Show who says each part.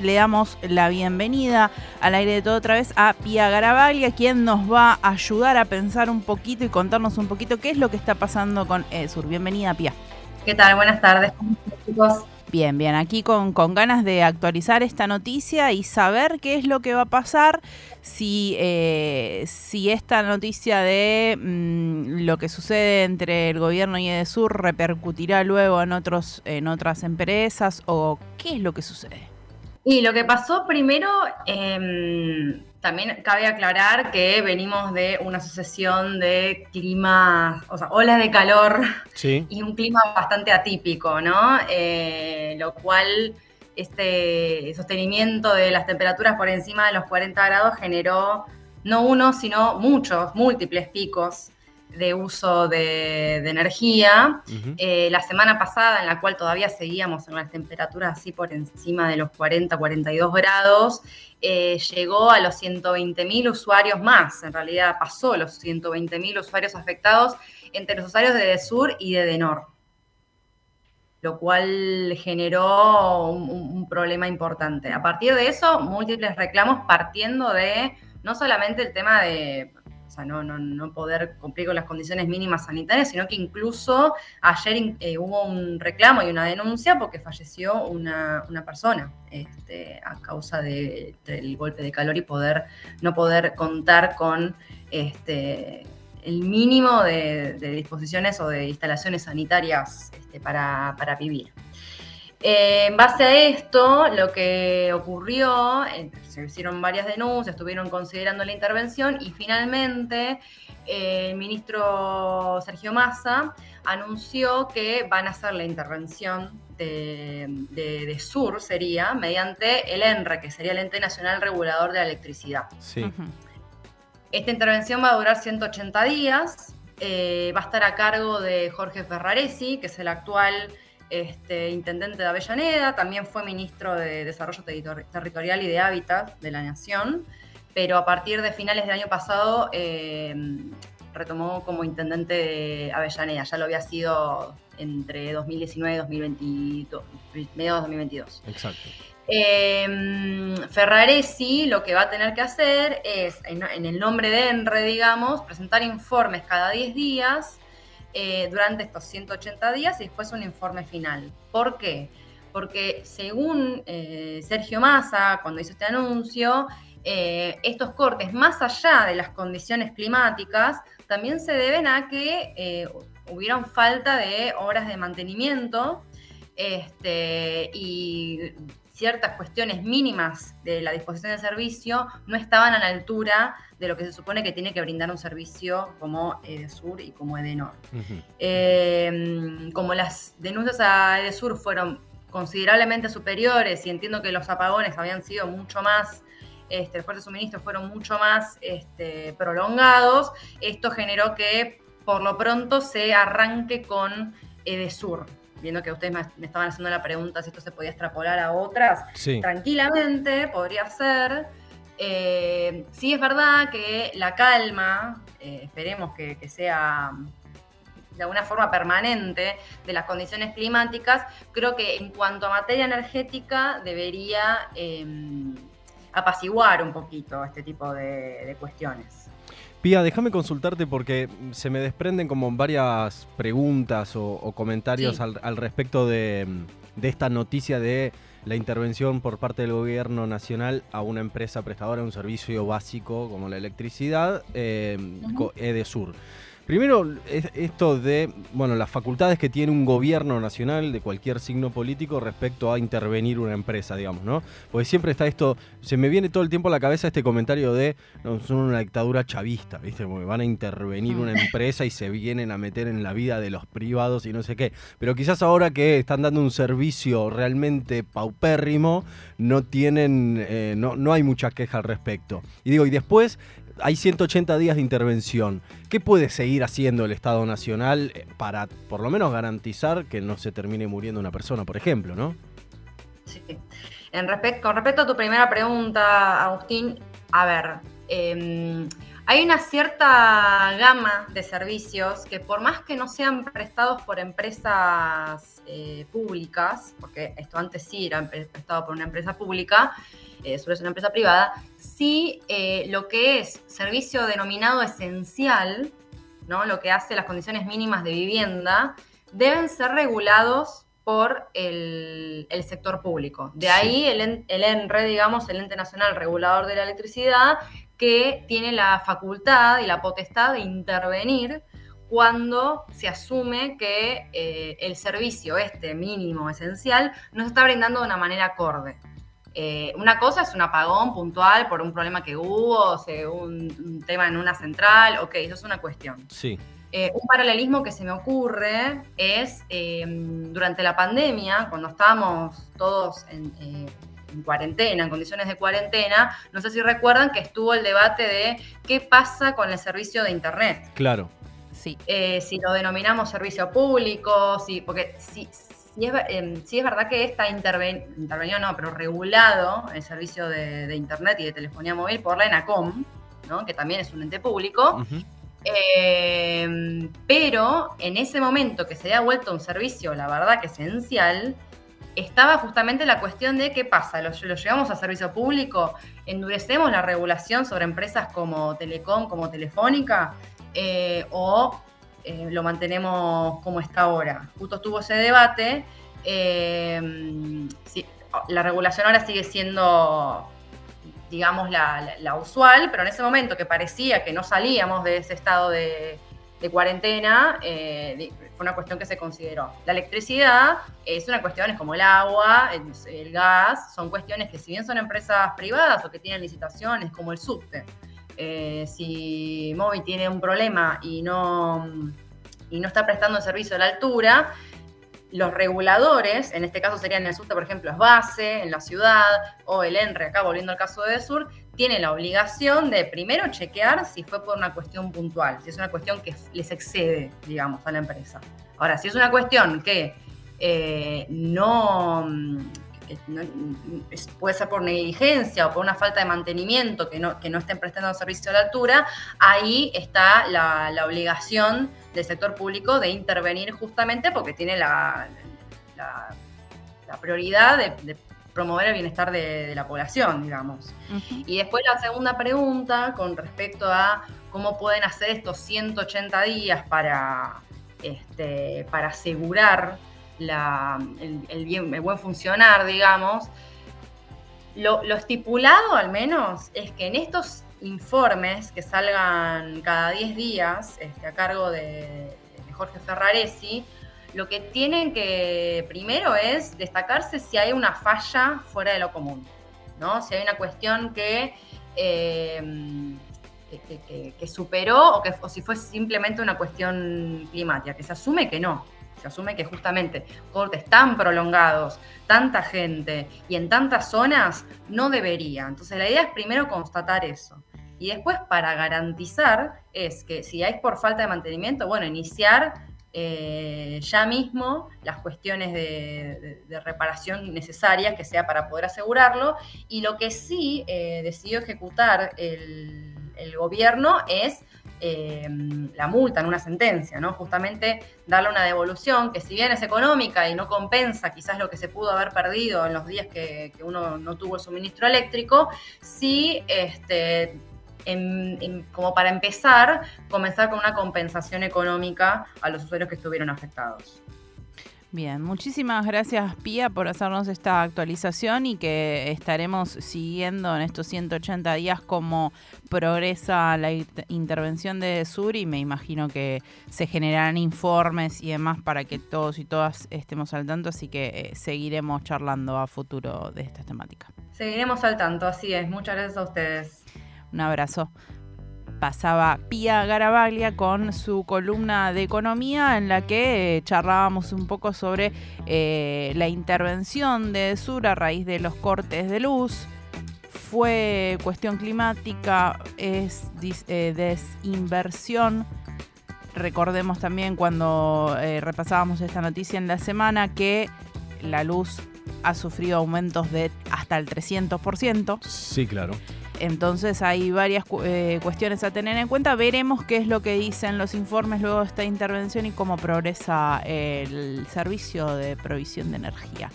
Speaker 1: le damos la bienvenida al aire de todo otra vez a Pia Garabaglia, quien nos va a ayudar a pensar un poquito y contarnos un poquito qué es lo que está pasando con Edesur. Bienvenida, Pia.
Speaker 2: ¿Qué tal? Buenas tardes. chicos?
Speaker 1: Bien, bien, aquí con, con, ganas de actualizar esta noticia y saber qué es lo que va a pasar si, eh, si esta noticia de mm, lo que sucede entre el gobierno y Edesur repercutirá luego en, otros, en otras empresas o qué es lo que sucede.
Speaker 2: Y lo que pasó primero, eh, también cabe aclarar que venimos de una sucesión de clima, o sea, olas de calor y un clima bastante atípico, ¿no? Eh, lo cual este sostenimiento de las temperaturas por encima de los 40 grados generó no uno, sino muchos, múltiples picos de uso de, energía. Eh, la semana pasada, en la cual todavía seguíamos en las temperaturas así por encima de los 40, 42 grados, eh, llegó a los 120.000 usuarios más. En realidad pasó los 120.000 usuarios afectados entre los usuarios de DESUR y de DENOR. Lo cual generó un problema importante. A partir de eso, múltiples reclamos partiendo de no solamente el tema de no, poder cumplir con las condiciones mínimas sanitarias, sino que incluso ayer eh, hubo un reclamo y una denuncia porque falleció una, persona este, a causa del golpe de calor y poder no poder contar con este, el mínimo de, disposiciones o de instalaciones sanitarias este, para, para vivir. Eh, en base a esto, lo que ocurrió, eh, se hicieron varias denuncias, estuvieron considerando la intervención y finalmente eh, el ministro Sergio Massa anunció que van a hacer la intervención de, Sur, sería, mediante el ENRE, que sería el Ente Nacional Regulador de la Electricidad. Esta intervención va a durar 180 días, va a estar a cargo de Jorge Ferraresi, que es el actual este, intendente de Avellaneda, también fue ministro de Desarrollo Territorial y de Hábitat de la Nación, pero a partir de finales del año pasado eh, retomó como intendente de Avellaneda, ya lo había sido entre 2019 y 2022, mediados de 2022. Exacto. Eh, Ferraresi lo que va a tener que hacer es, en, en el nombre de ENRE, digamos, presentar informes cada 10 días eh, durante estos 180 días y después un informe final. ¿Por qué? Porque según eh, Sergio Massa, cuando hizo este anuncio, eh, estos cortes, más allá de las condiciones climáticas, también se deben a que hubieron falta de horas de mantenimiento este, y ciertas cuestiones mínimas de la disposición de servicio no estaban a la altura de lo que se supone que tiene que brindar un servicio como Edesur y como Edenor. Eh, como las denuncias a Edesur fueron considerablemente superiores y entiendo que los apagones habían sido mucho más este, los de suministro fueron mucho más este, prolongados, esto generó que por lo pronto se arranque con Edesur viendo que ustedes me, estaban haciendo la pregunta si esto se podía extrapolar a otras, tranquilamente podría ser. Eh, sí es verdad que la calma, eh, esperemos que, sea de alguna forma permanente de las condiciones climáticas, creo que en cuanto a materia energética debería em, apaciguar un poquito este tipo de cuestiones.
Speaker 3: Pía, déjame consultarte porque se me desprenden como varias preguntas o, comentarios al, respecto de, esta noticia de la intervención por parte del gobierno nacional a una empresa prestadora de un servicio básico como la electricidad, eh, Edesur. Primero, esto de, bueno, las facultades que tiene un gobierno nacional de cualquier signo político respecto a intervenir una empresa, digamos, ¿no? Porque siempre está esto, se me viene todo el tiempo a la cabeza este comentario de, no, son una dictadura chavista, ¿viste? Porque van a intervenir una mm. empresa y se vienen a meter en la vida de los privados y no sé qué. Pero quizás ahora que están dando un servicio realmente paupérrimo, no tienen, eh, no, no hay mucha queja al respecto. Y digo, y después hay 180 días de intervención. ¿Qué puede seguir haciendo el Estado Nacional eh, para por lo menos garantizar que no se termine muriendo una persona, por ejemplo, no?
Speaker 2: Sí. En con respecto a tu primera pregunta, Agustín, a ver, em, hay una cierta gama de servicios que por más que no sean prestados por empresas eh, públicas, porque esto antes sí era prestado por una empresa pública, eh, ser una empresa privada, sí eh, lo que es servicio denominado esencial, ¿no? lo que hace las condiciones mínimas de vivienda, deben ser regulados por el, sector público. De ahí el, el ENRE, digamos, el Ente Nacional Regulador de la Electricidad, que tiene la facultad y la potestad de intervenir cuando se asume que eh, el servicio este mínimo esencial no se está brindando de una manera acorde. Eh, una cosa es un apagón puntual por un problema que hubo, o sea, un, tema en una central, ok, eso es una cuestión.
Speaker 3: Sí.
Speaker 2: Eh, un paralelismo que se me ocurre es durante la pandemia, cuando estábamos todos en, en cuarentena, en condiciones de cuarentena, no sé si recuerdan que estuvo el debate de qué pasa con el servicio de Internet.
Speaker 3: Claro.
Speaker 2: Sí. Eh, si lo denominamos servicio público, si, porque si, em, es, verdad que está intervenido, no, pero regulado el servicio de, Internet y de telefonía móvil por la ENACOM, ¿no? que también es un ente público. Em, pero en ese momento que se haya vuelto un servicio, la verdad que esencial, estaba justamente la cuestión de qué pasa, ¿Lo, llevamos a servicio público, endurecemos la regulación sobre empresas como Telecom, como Telefónica, eh, o eh, lo mantenemos como está ahora. Justo estuvo ese debate. Eh, la regulación ahora sigue siendo, digamos, la, usual, pero en ese momento que parecía que no salíamos de ese estado de, cuarentena, eh, fue una cuestión que se consideró. La electricidad es una cuestión, es como el agua, el, gas, son cuestiones que si bien son empresas privadas o que tienen licitaciones, como el subte, eh, si Movi tiene un problema y no, y no está prestando el servicio a la altura, los reguladores, en este caso serían el subte, por ejemplo, es base en la ciudad, o el ENRE, acá volviendo al caso de Sur, tiene la obligación de primero chequear si fue por una cuestión puntual, si es una cuestión que les excede, digamos, a la empresa. Ahora, si es una cuestión que eh, no, puede ser por negligencia o por una falta de mantenimiento, que no, que no estén prestando servicio a la altura, ahí está la, obligación del sector público de intervenir justamente porque tiene la, la, prioridad de promover el bienestar de, la población, digamos. Y después la segunda pregunta con respecto a cómo pueden hacer estos 180 días para, este, para asegurar el, buen funcionar, digamos. Lo, estipulado al menos es que en estos informes que salgan cada 10 días este, a cargo de, Jorge Ferraresi, lo que tienen que primero es destacarse si hay una falla fuera de lo común, ¿no? Si hay una cuestión que, eh, que, superó o, que, si fue simplemente una cuestión climática, que se asume que no, se asume que justamente cortes tan prolongados, tanta gente y en tantas zonas no debería. Entonces la idea es primero constatar eso. Y después para garantizar es que si hay por falta de mantenimiento, bueno, iniciar eh, ya mismo las cuestiones de, reparación necesarias que sea para poder asegurarlo. Y lo que sí eh, decidió ejecutar el, gobierno es eh, la multa en una sentencia, ¿no? Justamente darle una devolución que si bien es económica y no compensa quizás lo que se pudo haber perdido en los días que, que uno no tuvo el suministro eléctrico, sí este, como para empezar, comenzar con una compensación económica a los usuarios que estuvieron afectados.
Speaker 1: Bien, muchísimas gracias Pía por hacernos esta actualización y que estaremos siguiendo en estos 180 días cómo progresa la intervención de Sur y me imagino que se generarán informes y demás para que todos y todas estemos al tanto, así que eh, seguiremos charlando a futuro de esta temática.
Speaker 2: Seguiremos al tanto, así es. Muchas gracias a ustedes.
Speaker 1: Un abrazo. Pasaba Pía Garabaglia con su columna de economía en la que eh, charlábamos un poco sobre eh, la intervención de Sur a raíz de los cortes de luz. Fue cuestión climática, es eh, desinversión. Recordemos también cuando repasábamos esta noticia en la semana que la luz ha sufrido aumentos de hasta el 300%.
Speaker 3: Sí, claro.
Speaker 1: Entonces hay varias eh, cuestiones a tener en cuenta. Veremos qué es lo que dicen los informes luego de esta intervención y cómo progresa el servicio de provisión de energía.